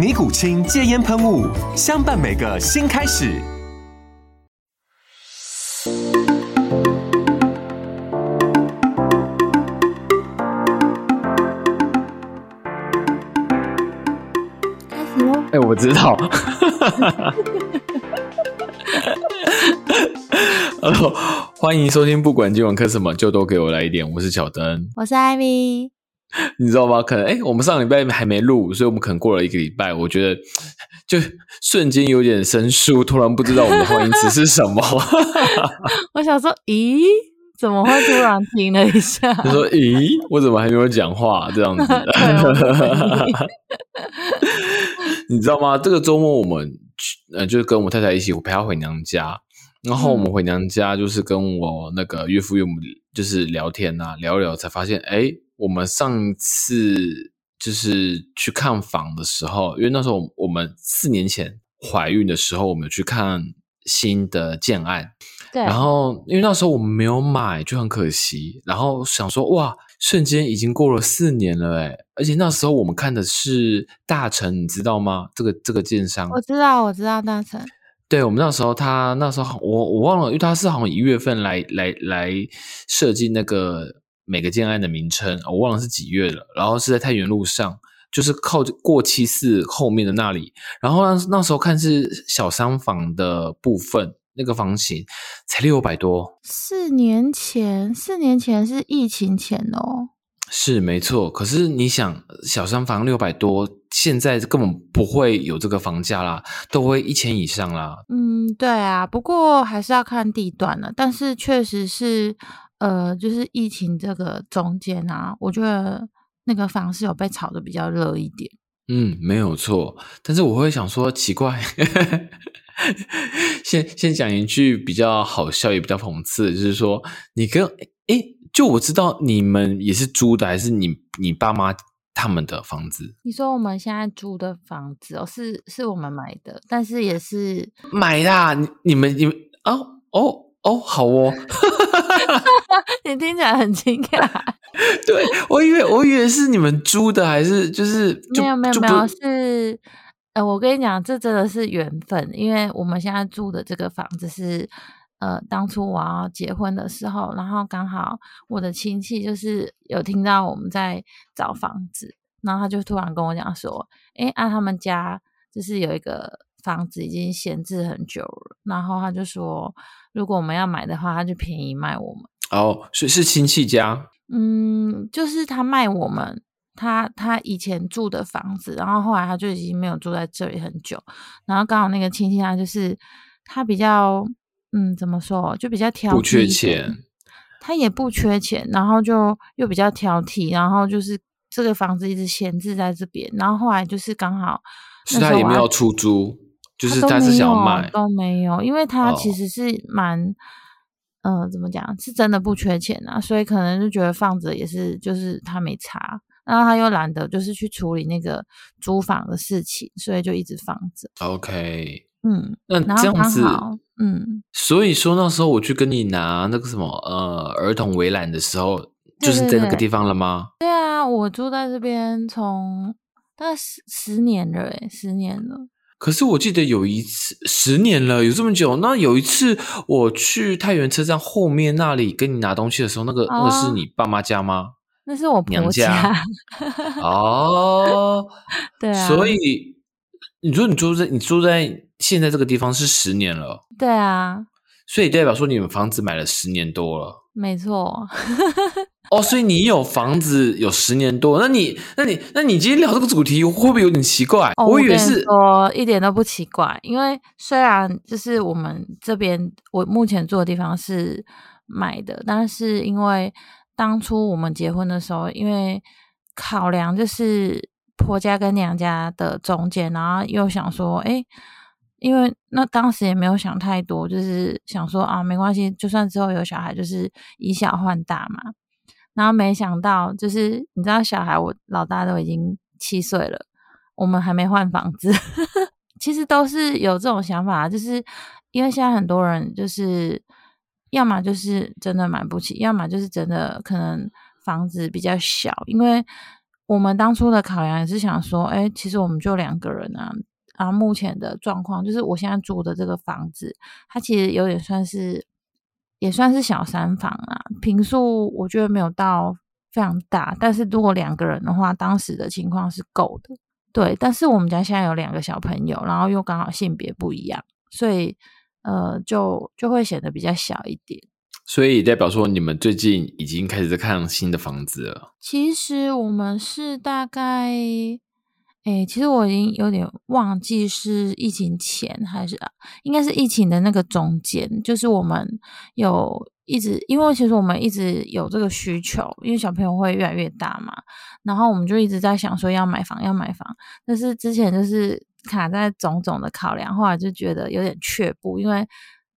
尼古清戒烟喷雾，相伴每个新开始。开始喽！哎、我知道。Hello，欢迎收听，不管今晚磕什么，就都给我来一点。我是小灯，我是艾米。你知道吗？可能哎、我们上礼拜还没录，所以我们可能过了一个礼拜，我觉得就瞬间有点生疏，突然不知道我们的欢迎词是什么。我想说，咦，怎么会突然停了一下？就说：“咦，我怎么还没有讲话？”这样子，你知道吗？这个周末我们去呃，就是跟我太太一起，我陪她回娘家。然后我们回娘家，就是跟我那个岳父岳母就是聊天呐、聊一聊才发现，哎，我们上次就是去看房的时候，因为那时候我们四年前怀孕的时候，我们有去看新的建案，对，然后因为那时候我们没有买，就很可惜。然后想说，哇，瞬间已经过了四年了诶而且那时候我们看的是大成，你知道吗？这个这个建商，我知道，我知道大成。对我们那时候他那时候我我忘了，因为他是好像一月份来来来设计那个每个建案的名称，我忘了是几月了。然后是在太原路上，就是靠过七寺后面的那里。然后那那时候看是小商房的部分，那个房型才六百多。四年前，四年前是疫情前哦。是没错，可是你想，小商房六百多，现在根本不会有这个房价啦，都会一千以上啦。嗯，对啊，不过还是要看地段了。但是确实是，呃，就是疫情这个中间啊，我觉得那个房市有被炒的比较热一点。嗯，没有错。但是我会想说，奇怪，先先讲一句比较好笑也比较讽刺，就是说，你跟诶，就我知道你们也是租的，还是你你爸妈他们的房子你说我们现在租的房子哦，是是我们买的，但是也是买的啊？你你们你们哦哦哦，好哦。你听起来很惊讶。对，我以为我以为是你们租的，还是就是就没有没有没有，是呃，我跟你讲，这真的是缘分，因为我们现在住的这个房子是呃，当初我要结婚的时候，然后刚好我的亲戚就是有听到我们在找房子，然后他就突然跟我讲说，诶，啊，他们家就是有一个房子已经闲置很久了，然后他就说，如果我们要买的话，他就便宜卖我们。哦，是是亲戚家？嗯，就是他卖我们他他以前住的房子，然后后来他就已经没有住在这里很久，然后刚好那个亲戚他就是他比较嗯怎么说，就比较挑剔，不缺钱，他也不缺钱，然后就又比较挑剔，然后就是这个房子一直闲置在这边，然后后来就是刚好是他也没有出租，就是他是想要卖。都没有，因为他其哦实是蛮。呃，怎么讲？是真的不缺钱啊，所以可能就觉得放着也是，就是他没查，然后他又懒得就是去处理那个租房的事情，所以就一直放着。OK，嗯，那这样子，好，嗯，所以说那时候我去跟你拿那个什么呃儿童围栏的时候，就是在那个地方了吗？对啊，我住在这边从大概十十年了，诶，十年了。可是我记得有一次十年了，有这么久。那有一次我去太原车站后面那里跟你拿东西的时候，那个、那个是哦你爸妈家吗？那是我婆娘家？哦，对啊，所以你说你住在你住在现在这个地方是十年了，对啊，所以代表说你们房子买了十年多了。没错，哦，所以你有房子有十年多，那你那你那你今天聊这个主题会不会有点奇怪？哦、我以为是说一点都不奇怪，因为虽然就是我们这边我目前住的地方是买的，但是因为当初我们结婚的时候，因为考量就是婆家跟娘家的中间，然后又想说，哎。因为那当时也没有想太多，就是想说啊，没关系，就算之后有小孩，就是以小换大嘛。然后没想到，就是你知道，小孩我老大都已经七岁了，我们还没换房子。其实都是有这种想法，就是因为现在很多人就是要么就是真的买不起，要么就是真的可能房子比较小。因为我们当初的考量也是想说，哎，其实我们就两个人啊。然后目前的状况就是，我现在住的这个房子，它其实有点算是，也算是小三房啊。平数我觉得没有到非常大，但是如果两个人的话，当时的情况是够的。对，但是我们家现在有两个小朋友，然后又刚好性别不一样，所以呃，就就会显得比较小一点。所以代表说，你们最近已经开始在看新的房子了。其实我们是大概。哎，其实我已经有点忘记是疫情前还是应该是疫情的那个中间，就是我们有一直，因为其实我们一直有这个需求，因为小朋友会越来越大嘛，然后我们就一直在想说要买房，要买房，但是之前就是卡在种种的考量，后来就觉得有点却步，因为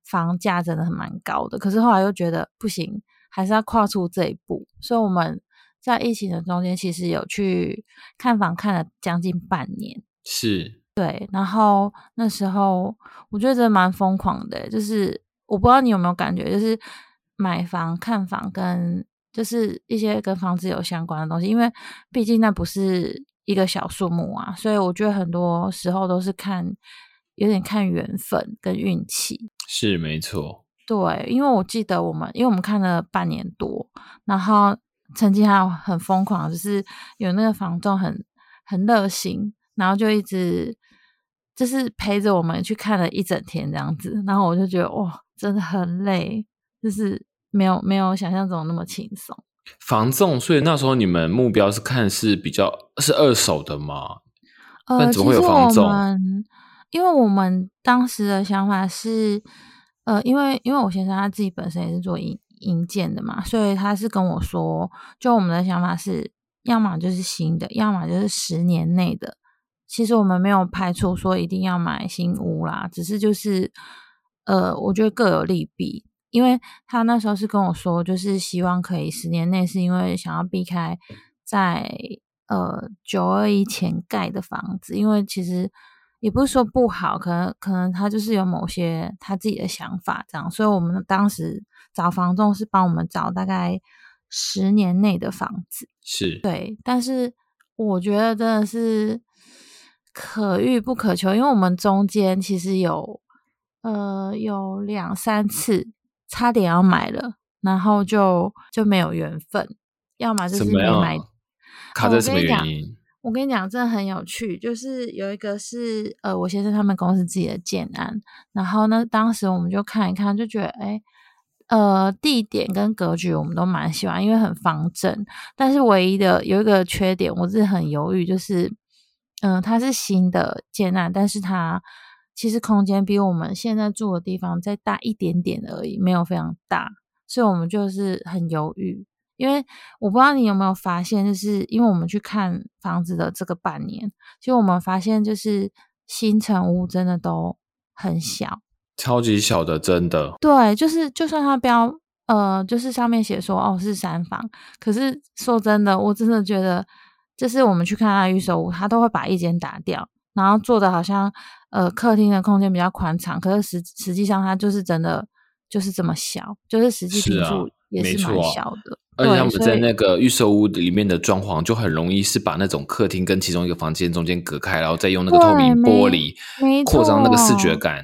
房价真的很蛮高的，可是后来又觉得不行，还是要跨出这一步，所以我们。在疫情的中间，其实有去看房看了将近半年，是对。然后那时候我觉得真的蛮疯狂的，就是我不知道你有没有感觉，就是买房、看房跟就是一些跟房子有相关的东西，因为毕竟那不是一个小数目啊，所以我觉得很多时候都是看有点看缘分跟运气。是没错，对，因为我记得我们，因为我们看了半年多，然后。曾经还有很疯狂，就是有那个房仲很很热心，然后就一直就是陪着我们去看了一整天这样子，然后我就觉得哇，真的很累，就是没有没有想象中那么轻松。房仲，所以那时候你们目标是看是比较是二手的吗？呃，其实我们因为我们当时的想法是，呃，因为因为我先生他自己本身也是做营。硬件的嘛，所以他是跟我说，就我们的想法是，要么就是新的，要么就是十年内的。其实我们没有排除说一定要买新屋啦，只是就是，呃，我觉得各有利弊。因为他那时候是跟我说，就是希望可以十年内，是因为想要避开在呃九二一前盖的房子，因为其实。也不是说不好，可能可能他就是有某些他自己的想法这样，所以我们当时找房仲是帮我们找大概十年内的房子，是。对，但是我觉得真的是可遇不可求，因为我们中间其实有呃有两三次差点要买了，然后就就没有缘分，要么就是没买，卡在什么原因？我跟你讲，真的很有趣，就是有一个是呃，我先生他们公司自己的建安，然后呢，当时我们就看一看，就觉得哎，呃，地点跟格局我们都蛮喜欢，因为很方正。但是唯一的有一个缺点，我是很犹豫，就是嗯，它是新的建安，但是它其实空间比我们现在住的地方再大一点点而已，没有非常大，所以我们就是很犹豫。因为我不知道你有没有发现，就是因为我们去看房子的这个半年，其实我们发现就是新城屋真的都很小，超级小的，真的。对，就是就算它标呃，就是上面写说哦是三房，可是说真的，我真的觉得，就是我们去看它预售屋，它都会把一间打掉，然后做的好像呃客厅的空间比较宽敞，可是实实际上它就是真的就是这么小，就是实际平数也是蛮小的。而且他们在那个预售屋里面的装潢，就很容易是把那种客厅跟其中一个房间中间隔开，然后再用那个透明玻璃扩张那个视觉感。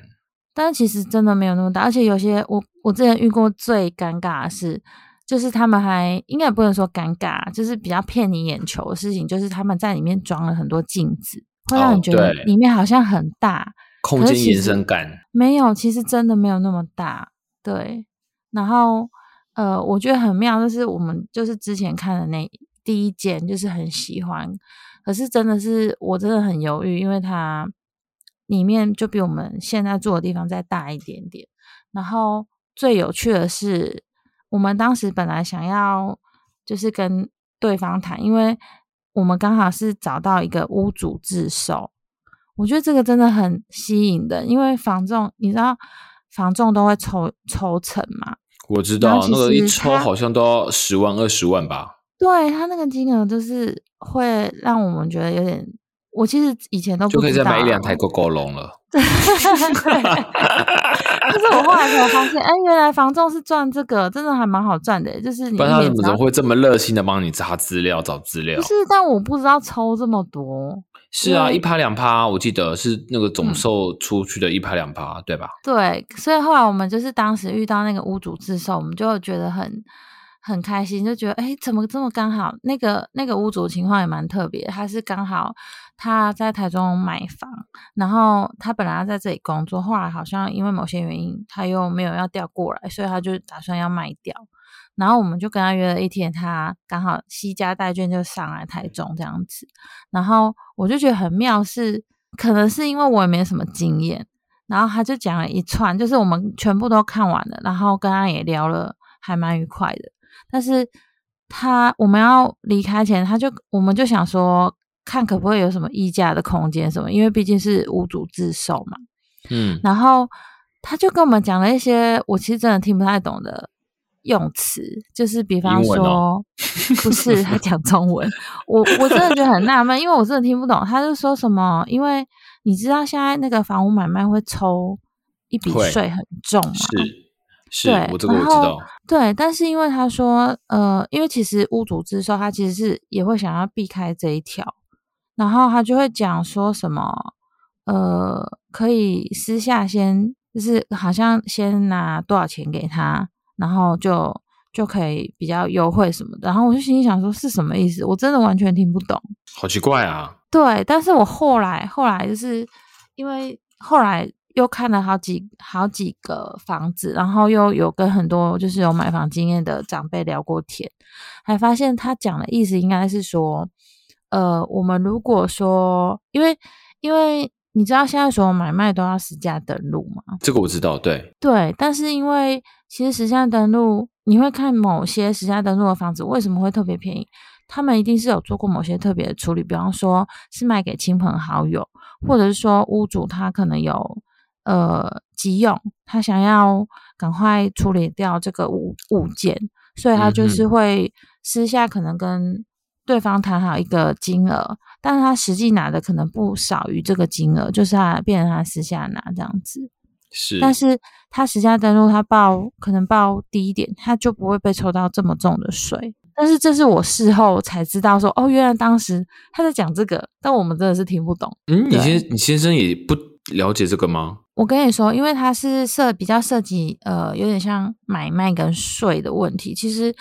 但其实真的没有那么大，而且有些我我之前遇过最尴尬的事，就是他们还应该也不能说尴尬，就是比较骗你眼球的事情，就是他们在里面装了很多镜子，会让你觉得里面好像很大，空间延伸感没有，其实真的没有那么大。对，然后呃，我觉得很妙，就是我们就是之前看的那第一间，就是很喜欢，可是真的是我真的很犹豫，因为它里面就比我们现在住的地方再大一点点。然后最有趣的是，我们当时本来想要就是跟对方谈，因为我们刚好是找到一个屋主自售，我觉得这个真的很吸引的，因为房仲你知道房仲都会抽抽成嘛，我知道那个一抽好像都要十万二十万吧。对他那个金额就是会让我们觉得有点，我其实以前都不就可以再买一两台 GoGo 龙了。对，但是我后来才发现，哎，原来房仲是赚这个，真的还蛮好赚的。就是你不然他怎么会这么热心的帮你查资料、找资料不？是，但我不知道抽这么多。是啊，一趴两趴，我记得是那个总嗯售出去的一趴两趴，对吧？对，所以后来我们就是当时遇到那个屋主自售，我们就觉得很很开心，就觉得哎，怎么这么刚好？那个那个屋主情况也蛮特别，他是刚好他在台中买房，然后他本来要在这里工作，后来好像因为某些原因，他又没有要调过来，所以他就打算要卖掉。然后我们就跟他约了一天，他刚好惜家带眷就上来台中这样子。然后我就觉得很妙是，可能是因为我也没什么经验，然后他就讲了一串，就是我们全部都看完了，然后跟他也聊了，还蛮愉快的。但是他我们要离开前，他就我们就想说，看可不可以有什么议价的空间什么，因为毕竟是屋主自售嘛。嗯，然后他就跟我们讲了一些我其实真的听不太懂的用词，就是比方说，哦不是他讲中文，我我真的觉得很纳闷，因为我真的听不懂。他就说什么，因为你知道现在那个房屋买卖会抽一笔税很重嘛，是是对，我这个我知道。对，但是因为他说，呃，因为其实屋主自售，他其实是也会想要避开这一条，然后他就会讲说什么，呃，可以私下先，就是好像先拿多少钱给他，然后就就可以比较优惠什么的。然后我就心里想说是什么意思？我真的完全听不懂。好奇怪啊！对，但是我后来后来就是因为后来又看了好几好几个房子，然后又有跟很多就是有买房经验的长辈聊过天，还发现他讲的意思应该是说，呃，我们如果说，因为因为你知道现在所有买卖都要实价登录嘛，这个我知道，对，对，但是因为其实实价登录，你会看某些实价登录的房子为什么会特别便宜，他们一定是有做过某些特别的处理，比方说是卖给亲朋好友，或者是说屋主他可能有呃急用，他想要赶快处理掉这个物物件，所以他就嗯是会私下可能跟对方谈好一个金额，但是他实际拿的可能不少于这个金额，就是他变成他私下拿这样子。是，但是他实价登录，他报可能报低一点，他就不会被抽到这么重的税。但是这是我事后才知道说，哦，原来当时他在讲这个，但我们真的是听不懂。嗯，你先你先生也不了解这个吗？我跟你说，因为他是涉比较涉及呃，有点像买卖跟税的问题。其实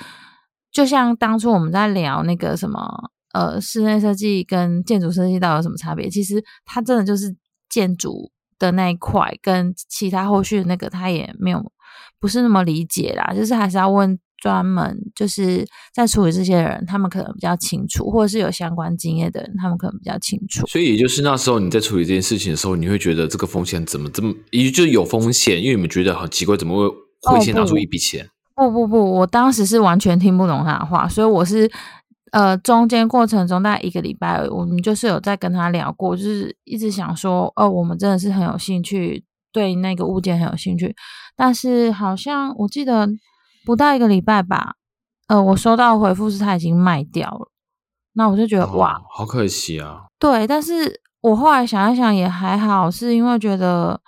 就像当初我们在聊那个什么呃，室内设计跟建筑设计到底有什么差别？其实它真的就是建筑的那一块，跟其他后续的那个他也没有不是那么理解啦。就是还是要问专门就是在处理这些人，他们可能比较清楚，或者是有相关经验的人，他们可能比较清楚。所以也就是那时候你在处理这件事情的时候，你会觉得这个风险怎么这么，也就有风险，因为你们觉得很奇怪，怎么会会先拿出一笔钱？不不不，我当时是完全听不懂他的话，所以我是呃中间过程中大概一个礼拜，我们就是有在跟他聊过，就是一直想说，哦，我们真的是很有兴趣，对那个物件很有兴趣，但是好像我记得不到一个礼拜吧，呃，我收到的回复是他已经卖掉了，那我就觉得、哇，哦，好可惜啊！对，但是我后来想一想也还好，是因为觉得，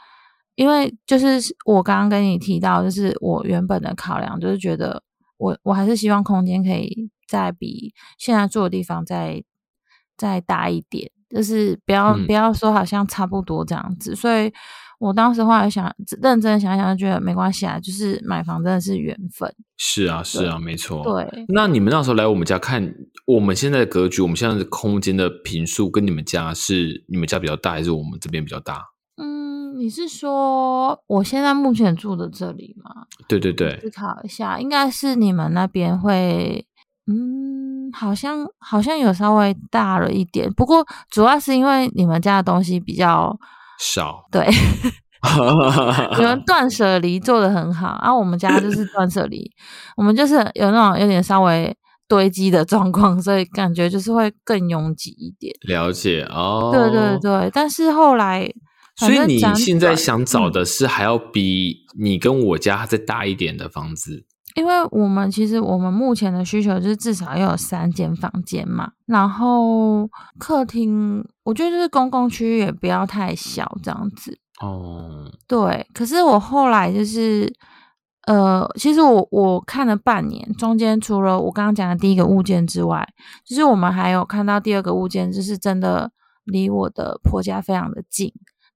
因为就是我刚刚跟你提到，就是我原本的考量，就是觉得我我还是希望空间可以再比现在住的地方再再大一点，就是不要、嗯不要说好像差不多这样子，所以我当时后来想认真想一想，就觉得没关系啊，就是买房真的是缘分，是啊，是啊，没错。对。那你们那时候来我们家看我们现在的格局，我们现在的空间的平数跟你们家是你们家比较大，还是我们这边比较大？嗯，你是说我现在目前住的这里吗？对对对，思考一下，应该是你们那边会，嗯，好像好像有稍微大了一点，不过主要是因为你们家的东西比较少，对，你们断舍离做的很好，然、后我们家就是断舍离，我们就是有那种有点稍微堆积的状况，所以感觉就是会更拥挤一点。了解哦。对对对，但是后来，所以你现在想找嗯的是还要比你跟我家再大一点的房子，因为我们其实我们目前的需求就是至少要有三间房间嘛，然后客厅我觉得就是公共区域也不要太小这样子。哦，对，可是我后来就是，呃，其实我我看了半年，中间除了我刚刚讲的第一个物件之外，就是我们还有看到第二个物件，就是真的离我的婆家非常的近，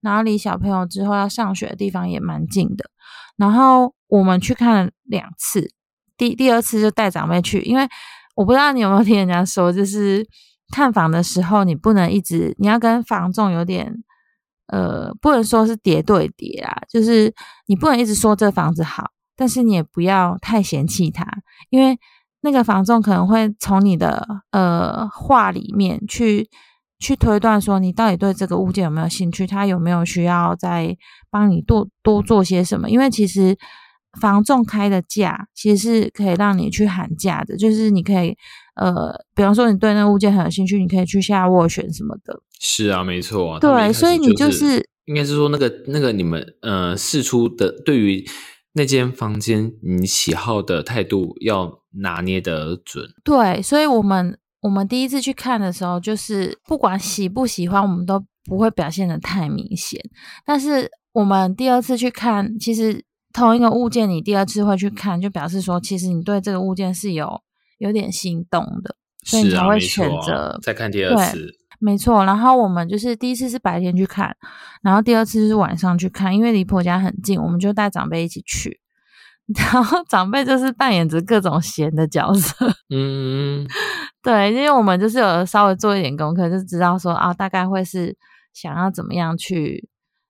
然后离小朋友之后要上学的地方也蛮近的。然后我们去看了两次，第第二次就带长辈去，因为我不知道你有没有听人家说，就是看房的时候你不能一直，你要跟房仲有点。呃，不能说是叠对叠啊，就是你不能一直说这房子好，但是你也不要太嫌弃它，因为那个房仲可能会从你的呃话里面去去推断说你到底对这个物件有没有兴趣，他有没有需要再帮你多多做些什么，因为其实。房仲开的价其实是可以让你去喊价的，就是你可以呃，比方说你对那个物件很有兴趣，你可以去下斡旋什么的。是啊，没错啊。对所以你就就是应该是说那个那个你们呃试出的对于那间房间你喜好的态度要拿捏得准。对，所以我们我们第一次去看的时候，就是不管喜不喜欢，我们都不会表现的太明显。但是我们第二次去看，其实同一个物件，你第二次会去看，就表示说，其实你对这个物件是有有点心动的，所以你才会选择、再看第二对次。没错，然后我们就是第一次是白天去看，然后第二次是晚上去看，因为离婆家很近，我们就带长辈一起去。然后长辈就是扮演着各种闲的角色，嗯，对，因为我们就是有稍微做一点功课，就知道说啊，大概会是想要怎么样去，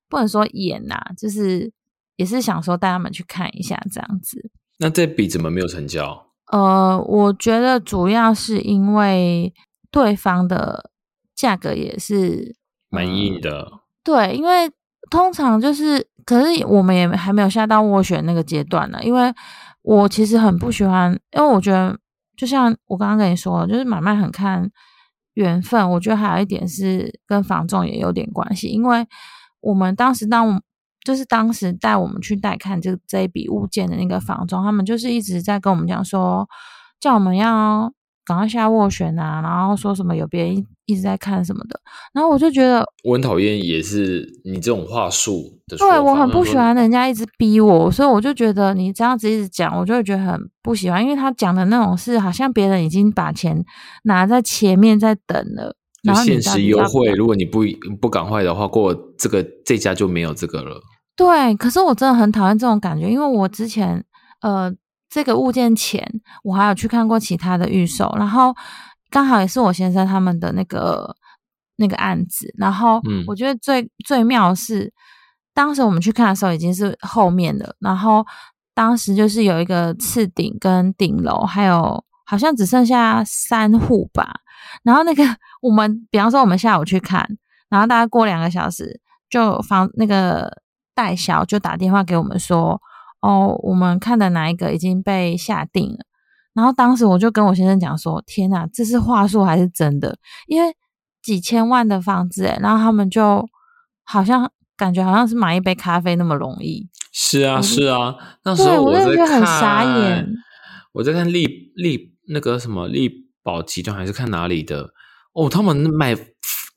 不能说演呐、就是也是想说带他们去看一下这样子。那这笔怎么没有成交？呃，我觉得主要是因为对方的价格也是蛮硬的。对，因为通常就是，可是我们也还没有下到斡旋那个阶段呢。因为我其实很不喜欢，因为我觉得就像我刚刚跟你说，就是买卖很看缘分。我觉得还有一点是跟房仲也有点关系，因为我们当时当我就是当时带我们去带看这这一笔物件的那个房仲，他们就是一直在跟我们讲说，叫我们要赶快下斡旋啊，然后说什么有别人一一直在看什么的，然后我就觉得我很讨厌，也是你这种话术。对我很不喜欢人家一直逼我，所以我就觉得你这样子一直讲，我就会觉得很不喜欢，因为他讲的那种是好像别人已经把钱拿在前面在等了，然后你限时到底要不优惠，如果你不不赶快的话，过这个这家就没有这个了。对，可是我真的很讨厌这种感觉，因为我之前呃这个物件前我还有去看过其他的预售，然后刚好也是我先生他们的那个那个案子，然后嗯。我觉得最最妙的是，当时我们去看的时候已经是后面的，然后当时就是有一个次顶跟顶楼，还有好像只剩下三户吧，然后那个我们比方说我们下午去看，然后大概过两个小时，就房那个代销就打电话给我们说，哦，我们看的哪一个已经被下定了。然后当时我就跟我先生讲说，天哪，这是话术还是真的？因为几千万的房子，诶然后他们就好像感觉好像是买一杯咖啡那么容易。是啊，是啊，那时对候我真的觉得很，傻眼我在看利利那个什么利宝集团还是看哪里的哦，他们买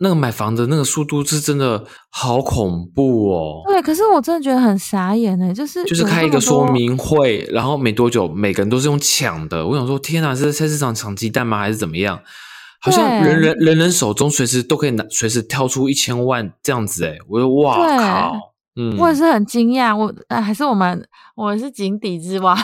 那个买房的那个速度是真的好恐怖哦。对，可是我真的觉得很傻眼呢，就是就是有开一个说明会，然后没多久，每个人都是用抢的。我想说，天哪，是在菜市场抢鸡蛋吗？还是怎么样？好像人人人人手中随时都可以拿，随时挑出一千万这样子。哎，我说哇靠！嗯，我也是很惊讶，我、呃、还是我们我是井底之蛙，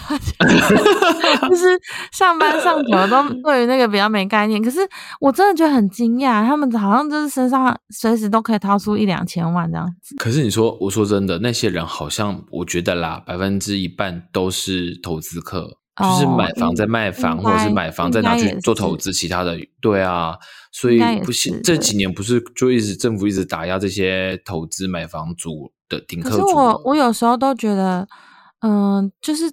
就是上班上久了都对于那个比较没概念。可是我真的觉得很惊讶，他们好像就是身上随时都可以掏出一两千万这样子。可是你说，我说真的，那些人好像我觉得啦，百分之一半都是投资客，就是哦买房再卖房，或者是买房再拿去做投资，其他的对啊，所以不行这几年不是就一直政府一直打压这些投资买房族的顶可是我我有时候都觉得，嗯、就是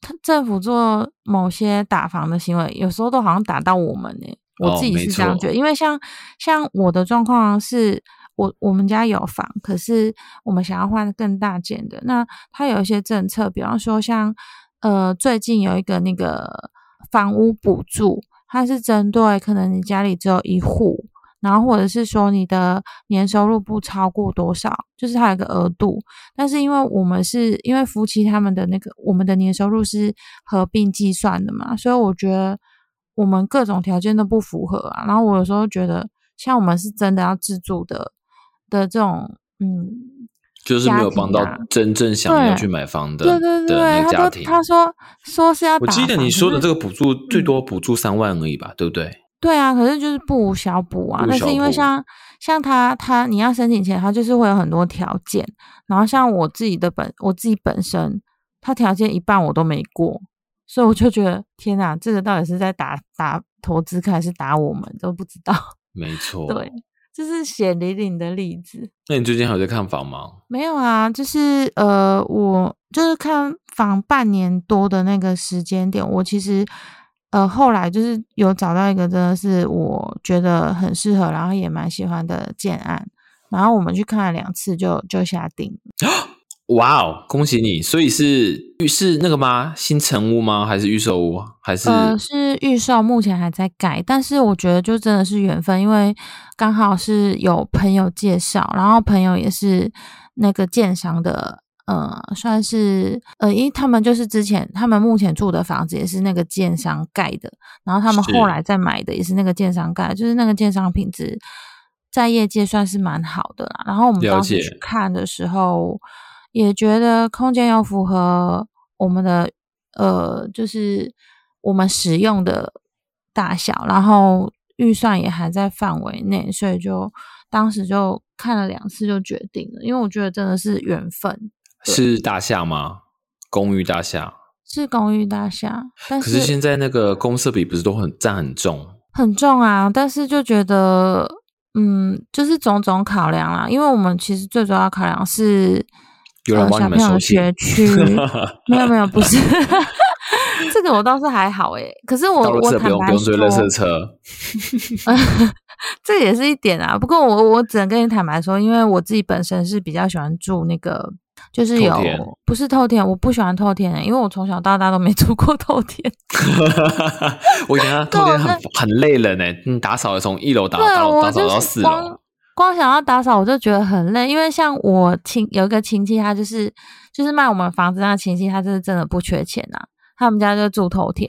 他政府做某些打房的行为，有时候都好像打到我们呢、我自己是这样错觉得，因为像像我的状况是。我我们家有房，可是我们想要换更大件的。那它有一些政策，比方说像呃最近有一个那个房屋补助，它是针对可能你家里只有一户，然后或者是说你的年收入不超过多少，就是它有个额度。但是因为我们是因为夫妻他们的那个我们的年收入是合并计算的嘛，所以我觉得我们各种条件都不符合啊。然后我有时候觉得，像我们是真的要自住的的这种，嗯，就是没有帮到真正想要去买房的对对的那对，他都个家庭。他说说是要打我记得你说的这个个补助最嗯多补助三万而已吧，对不对？对啊，可是就是不无小补啊。但是因为像像他他你要申请前，他就是会有很多条件。然后像我自己的本我自己本身，他条件一半我都没过，所以我就觉得天哪，这个到底是在打打投资客还是打我们都不知道。没错。对，这是血淋淋的例子。那你最近还有在看房吗？没有啊，就是呃，我就是看房半年多的那个时间点，我其实呃后来就是有找到一个真的是我觉得很适合，然后也蛮喜欢的建案，然后我们去看了两次就就下定。哇哦，恭喜你！所以是预是那个吗？新城屋吗？还是预售屋？还是、呃，是预售，目前还在盖，但是我觉得就真的是缘分，因为刚好是有朋友介绍，然后朋友也是那个建商的，呃，算是呃，因为他们就是之前他们目前住的房子也是那个建商盖的，然后他们后来再买的也是那个建商盖的，就是那个建商品质在业界算是蛮好的啦。然后我们了当时去看的时候，也觉得空间要符合我们的呃，就是我们使用的大小，然后预算也还在范围内，所以就当时就看了两次就决定了，因为我觉得真的是缘分，是大厦吗？公寓大厦。是公寓大厦，但可是现在那个公设比不是都很占很重？很重啊，但是就觉得，嗯，就是种种考量啦，因为我们其实最主要考量是有人帮你们收信朋友的学区，没有没有，不是这个我倒是还好诶，可是我我坦白用不用追垃说圾车。这也是一点啊。不过我我只能跟你坦白说，因为我自己本身是比较喜欢住那个，就是有不是透天，我不喜欢透天、欸，因为我从小到大都没住过透天。我想他对我透天很很累人呢，你，打扫从一楼打对啊，打扫到四光楼，光想要打扫，我就觉得很累。因为像我亲有一个亲戚，他就是就是卖我们房子那亲戚，他就是真的不缺钱啊。他们家就住头田，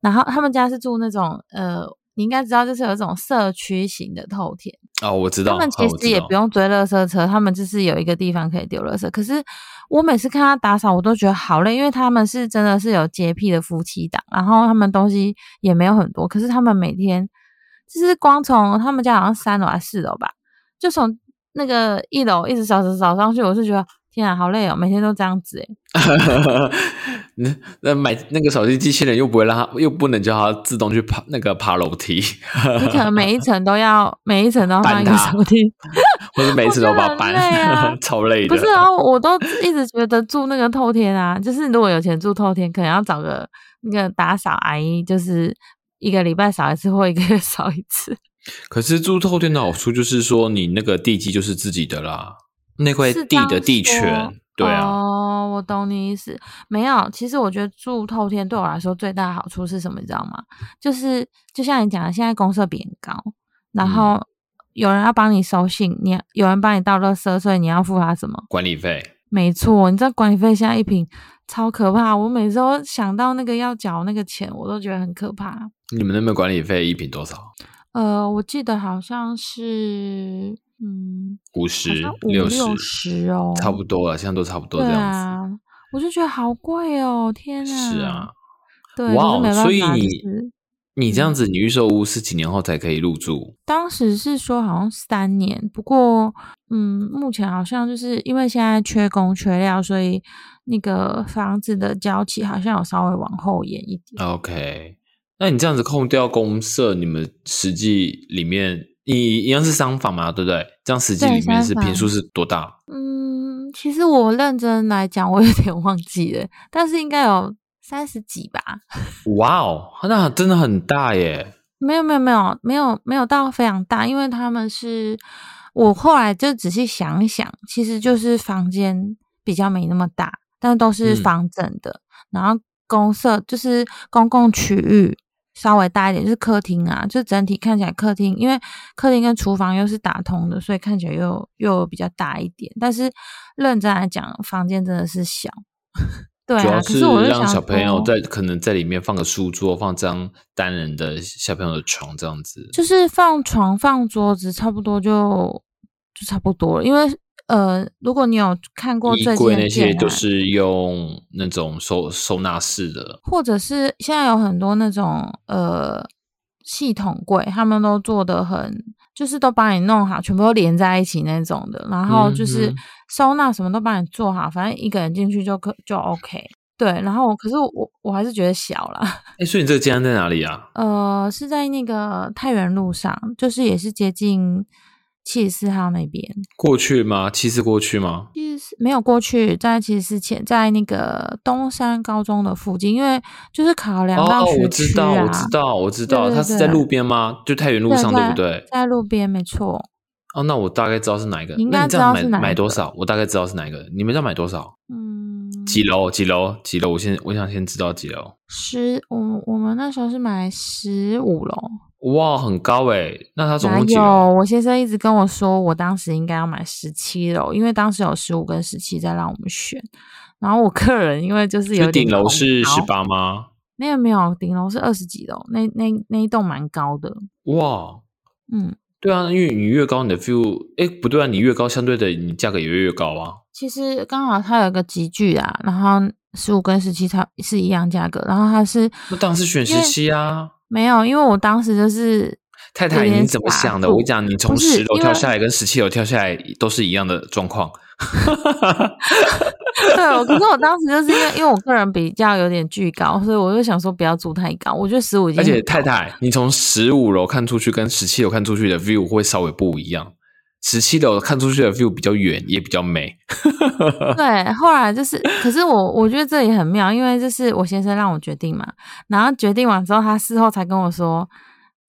然后他们家是住那种呃，你应该知道，就是有一种社区型的头田。哦，我知道，他们哦其实也不用追垃圾车，他们就是有一个地方可以丢垃圾。可是我每次看他打扫，我都觉得好累，因为他们是真的是有洁癖的夫妻档，然后他们东西也没有很多，可是他们每天就是光从他们家好像三楼还是四楼吧，就从那个一楼一直扫扫扫上去，我是觉得天啊，好累哦，每天都这样子哎。那 那买那个扫地机器人又不会让它，又不能叫它自动去爬那个爬楼梯，你可能每一层都要每一层都要放一个扫地。或者每一次都把它搬，超累的。不是啊，我都一直觉得住那个透天啊，就是如果有钱住透天，可能要找个那个打扫阿姨，就是一个礼拜扫一次或一个月 扫一次。可是住透天的好处就是说，你那个地基就是自己的啦，那块地的地权，对啊，哦，我懂你意思。没有，其实我觉得住透天对我来说最大的好处是什么？你知道吗？就是就像你讲的，现在公社比很高，然嗯后有人要帮你收信，你有人帮你倒垃圾，所以你要付他什么？管理费。没错，你知道管理费现在一瓶超可怕，我每次都想到那个要缴那个钱，我都觉得很可怕。你们那边管理费一瓶多少？呃，我记得好像是嗯，五十五六六十，十哦，差不多了，现在都差不多对这样子。啊，我就觉得好贵哦，天是啊，对，哇哦，可是没办法，所以你就是嗯你这样子，你预售屋是几年后才可以入住？当时是说好像三年，不过嗯，目前好像就是因为现在缺工缺料，所以那个房子的交期好像有稍微往后延一点。OK，那你这样子空掉公社，你们实际里面你一样是商房嘛，对不对？这样实际对里面是商房平数是多大？嗯，其实我认真来讲，我有点忘记了，但是应该有三十几吧。哇哦，那真的很大耶！没有没有没有没有没有到非常大，因为他们是我后来就仔细想一想，其实就是房间比较没那么大，但都是嗯方正的，然后公社就是公共区域稍微大一点，就是客厅啊，就整体看起来客厅，因为客厅跟厨房又是打通的，所以看起来又又比较大一点。但是认真来讲，房间真的是小。对啊，主要可是我让小朋友在可能在里面放个书桌，放张单人的小朋友的床这样子。就是放床放桌子，差不多就就差不多了。因为呃，如果你有看过衣这间柜那些都是用那种收收纳式的，或者是现在有很多那种呃系统柜，他们都做的很，就是都帮你弄好，全部都连在一起那种的。然后就是收纳什么都帮你做好，反正一个人进去就可就 OK。对，然后可是我我还是觉得小了。哎，所以你这个家在哪里啊？呃，是在那个太原路上，就是也是接近七十四号那边。过去吗？七四过去吗？七十四没有过去，在七十四前，在那个东山高中的附近，因为就是考量到哦，我知道，啊，我知道，我知道，对对它是在路边吗？就太原路上，对不对？在路边，没错。哦，那我大概知道是哪一个。你应该知道是哪一个买多少？我大概知道是哪一个。你们要买多少？嗯，几楼？几楼？几楼？我先我想先知道几楼。十，我我们那时候是买十五楼，哇，很高诶。那他总哪共几？我先生一直跟我说，我当时应该要买十七楼，因为当时有十五跟十七在让我们选。然后我客人因为就是有就顶楼是十，八吗？没有没有，顶楼是二十几楼，那那那一栋蛮高的，哇，嗯。对啊，因为你越高，你的 view，哎，不对啊，你越高，相对的你价格也越越高啊。其实刚好它有一个集聚啊，然后十五跟十七它是一样价格，然后它是那当然是选十七啊。没有，因为我当时就是太太，你怎么想的？我跟你讲，你从十楼跳下来跟十七楼跳下来都是一样的状况。对，我可是我当时就是因为因为我个人比较有点巨高，所以我就想说不要住太高，我觉得十五已经而且太太，你从十五楼看出去跟十七楼看出去的 view 会稍微不一样。十七楼看出去的 view 比较远，也比较美。对，后来就是，可是我我觉得这也很妙，因为就是我先生让我决定嘛，然后决定完之后，他事后才跟我说，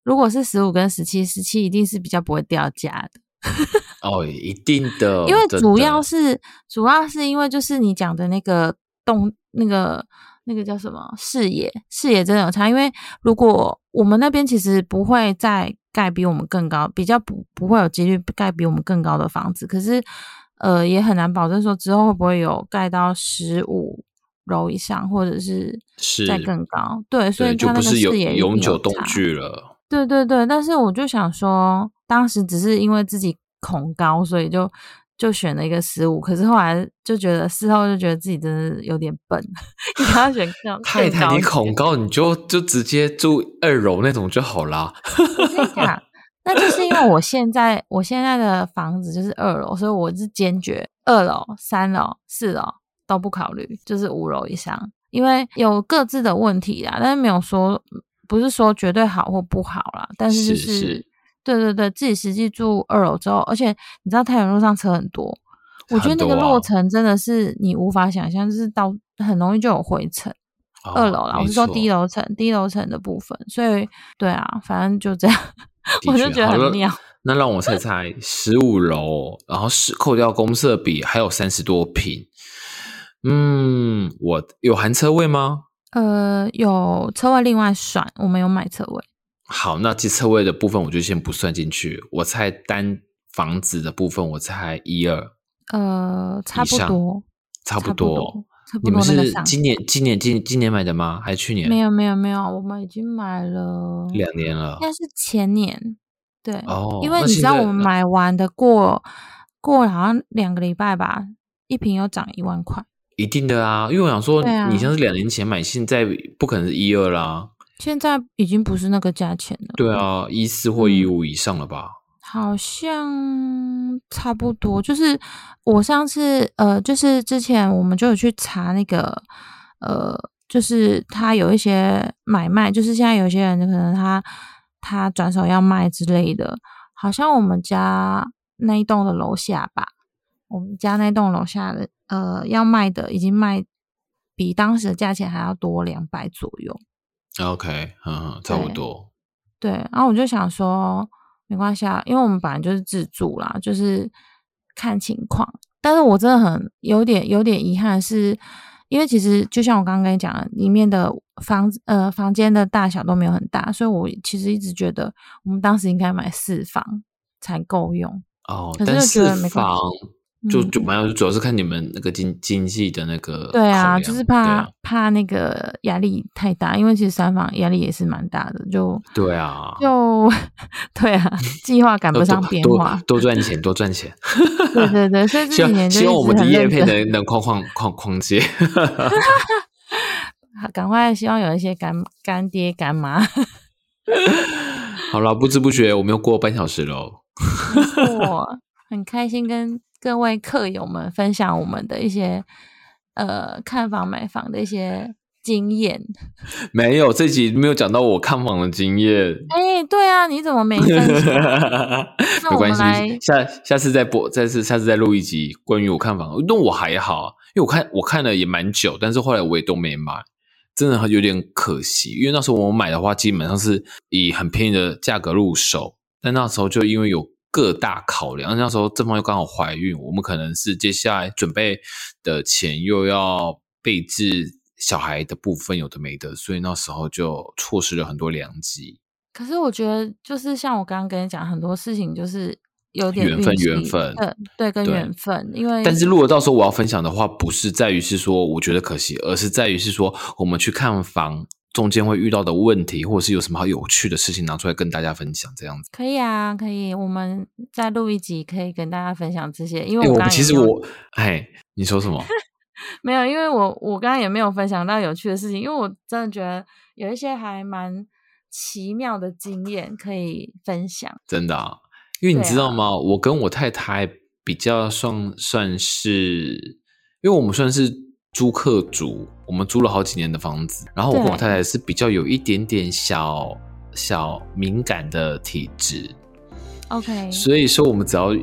如果是十五跟十七，十七一定是比较不会掉价的。哦，一定的，因为主要是主要是因为就是你讲的那个动那个那个叫什么视野视野真的有差，因为如果我们那边其实不会再盖比我们更高，比较不不会有几率盖比我们更高的房子，可是呃也很难保证说之后会不会有盖到十五楼以上，或者是是再更高，对，所以对，就它那个不是有视野永久动差距了。对对对，但是我就想说，当时只是因为自己恐高，所以就就选了一个十五。可是后来就觉得事后就觉得自己真的有点笨，应该要选更太太，你恐高，你就就直接住二楼那种就好啦。我跟你讲，那就是因为我现在我现在的房子就是二楼，所以我是坚决二楼、三楼、四楼都不考虑，就是五楼以上，因为有各自的问题啊，但是没有说不是说绝对好或不好啦，但是就是是对对对，自己实际住二楼之后，而且你知道太原路上车很多。我觉得那个落程真的是你无法想象，就是到很容易就有回程。二楼啦，我是说低楼。楼层，低楼层的部分，所以对啊，反正就这样，我就觉得很妙。那让我猜猜，十五楼，然后是扣掉公设比，还有三十多平。嗯，我有含车位吗？呃，有车位另外算，我们有买车位。好，那机车位的部分我就先不算进去。我猜单房子的部分，我猜一二，呃，差不多，差不多多。差不你们是今年、今年、今今年买的吗？还是去年？没有没有没有，我们已经买了，两年了应。该是前年，对，哦因为你知道我们买完的过过好像两个礼拜吧，一瓶又涨一万块，一定的啊，因为我想说，你像是两年前买，现在不可能是一二啦。现在已经不是那个价钱了。对啊，一四或嗯一五以上了吧？好像差不多，就是我上次呃，就是之前我们就有去查那个呃，就是他有一些买卖，就是现在有些人可能他他转手要卖之类的，好像我们家那一栋的楼下吧，我们家那栋楼下的呃要卖的已经卖比当时的价钱还要多两百左右。OK，嗯，嗯差不多。对，然后我就想说，没关系啊，因为我们本来就是自住啦，就是看情况。但是我真的很有点有点遗憾是，因为其实就像我刚刚跟你讲的，里面的房子呃房间的大小都没有很大，所以我其实一直觉得我们当时应该买四房才够用。哦，可是但就觉得没关房系嗯就就蛮有，主要是看你们那个经经济的那个对啊，就是怕、啊怕那个压力太大，因为其实三房压力也是蛮大的，就对啊，就 对啊，计划赶不上变化。多赚 钱，多赚钱。对对对，所以 希这几年希望我们的叶配能能框框框框接。赶快希望有一些干干爹干妈，好了，不知不觉我们又过半小时喽。我很开心跟各位客友们分享我们的一些呃看房买房的一些经验。没有，这集没有讲到我看房的经验。哎，对啊，你怎么没分享？那没关系下下次再播，再次下次再录一集关于我看房。那我还好，因为我看我看了也蛮久，但是后来我也都没买，真的有点可惜。因为那时候我买的话，基本上是以很便宜的价格入手，但那时候就因为有各大考量，那时候正方又刚好怀孕，我们可能是接下来准备的钱又要备置小孩的部分有的没的，所以那时候就错失了很多良机。可是我觉得，就是像我刚刚跟你讲，很多事情就是有点缘分缘分对对，跟对缘分，因为但是如果到时候我要分享的话，不是在于是说我觉得可惜，而是在于是说我们去看房中间会遇到的问题，或者是有什么好有趣的事情拿出来跟大家分享，这样子。可以啊，可以，我们再录一集，可以跟大家分享这些。因为哎，我我刚其实我，哎，你说什么？没有，因为我我刚刚也没有分享到有趣的事情，因为我真的觉得有一些还蛮奇妙的经验可以分享。真的、啊，因为你知道吗？我跟我太太比较算算是，因为我们算是租客族，我们租了好几年的房子，然后我跟我太太是比较有一点点小小敏感的体质，OK，所以说我们只要。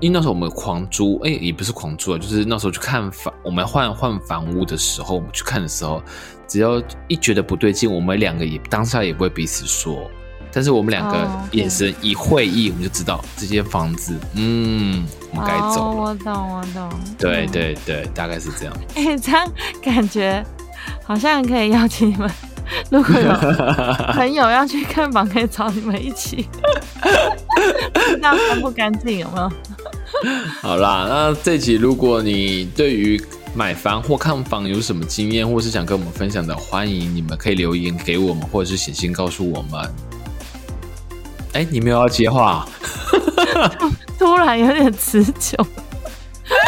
因为那时候我们狂租，哎、也不是狂租啊，就是那时候去看房，我们换换房屋的时候，我们去看的时候，只要一觉得不对劲，我们两个也当下也不会彼此说，但是我们两个眼神一会意，我们就知道这间房子，嗯，我们该走哦，我懂，我懂。对嗯，对对，大概是这样。哎、这样感觉好像可以邀请你们，如果有朋友要去看房，可以找你们一起。不知道干不干净，有没有？好啦，那这集如果你对于买房或看房有什么经验，或是想跟我们分享的，欢迎你们可以留言给我们，或者是写信告诉我们。哎，你没有要接话？突然有点持久。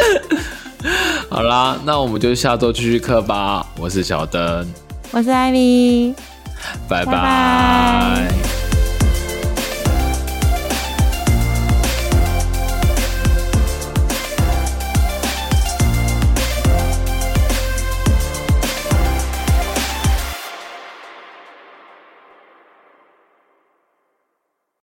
好啦，那我们就下周继续课吧。我是小灯，我是艾米。拜拜拜拜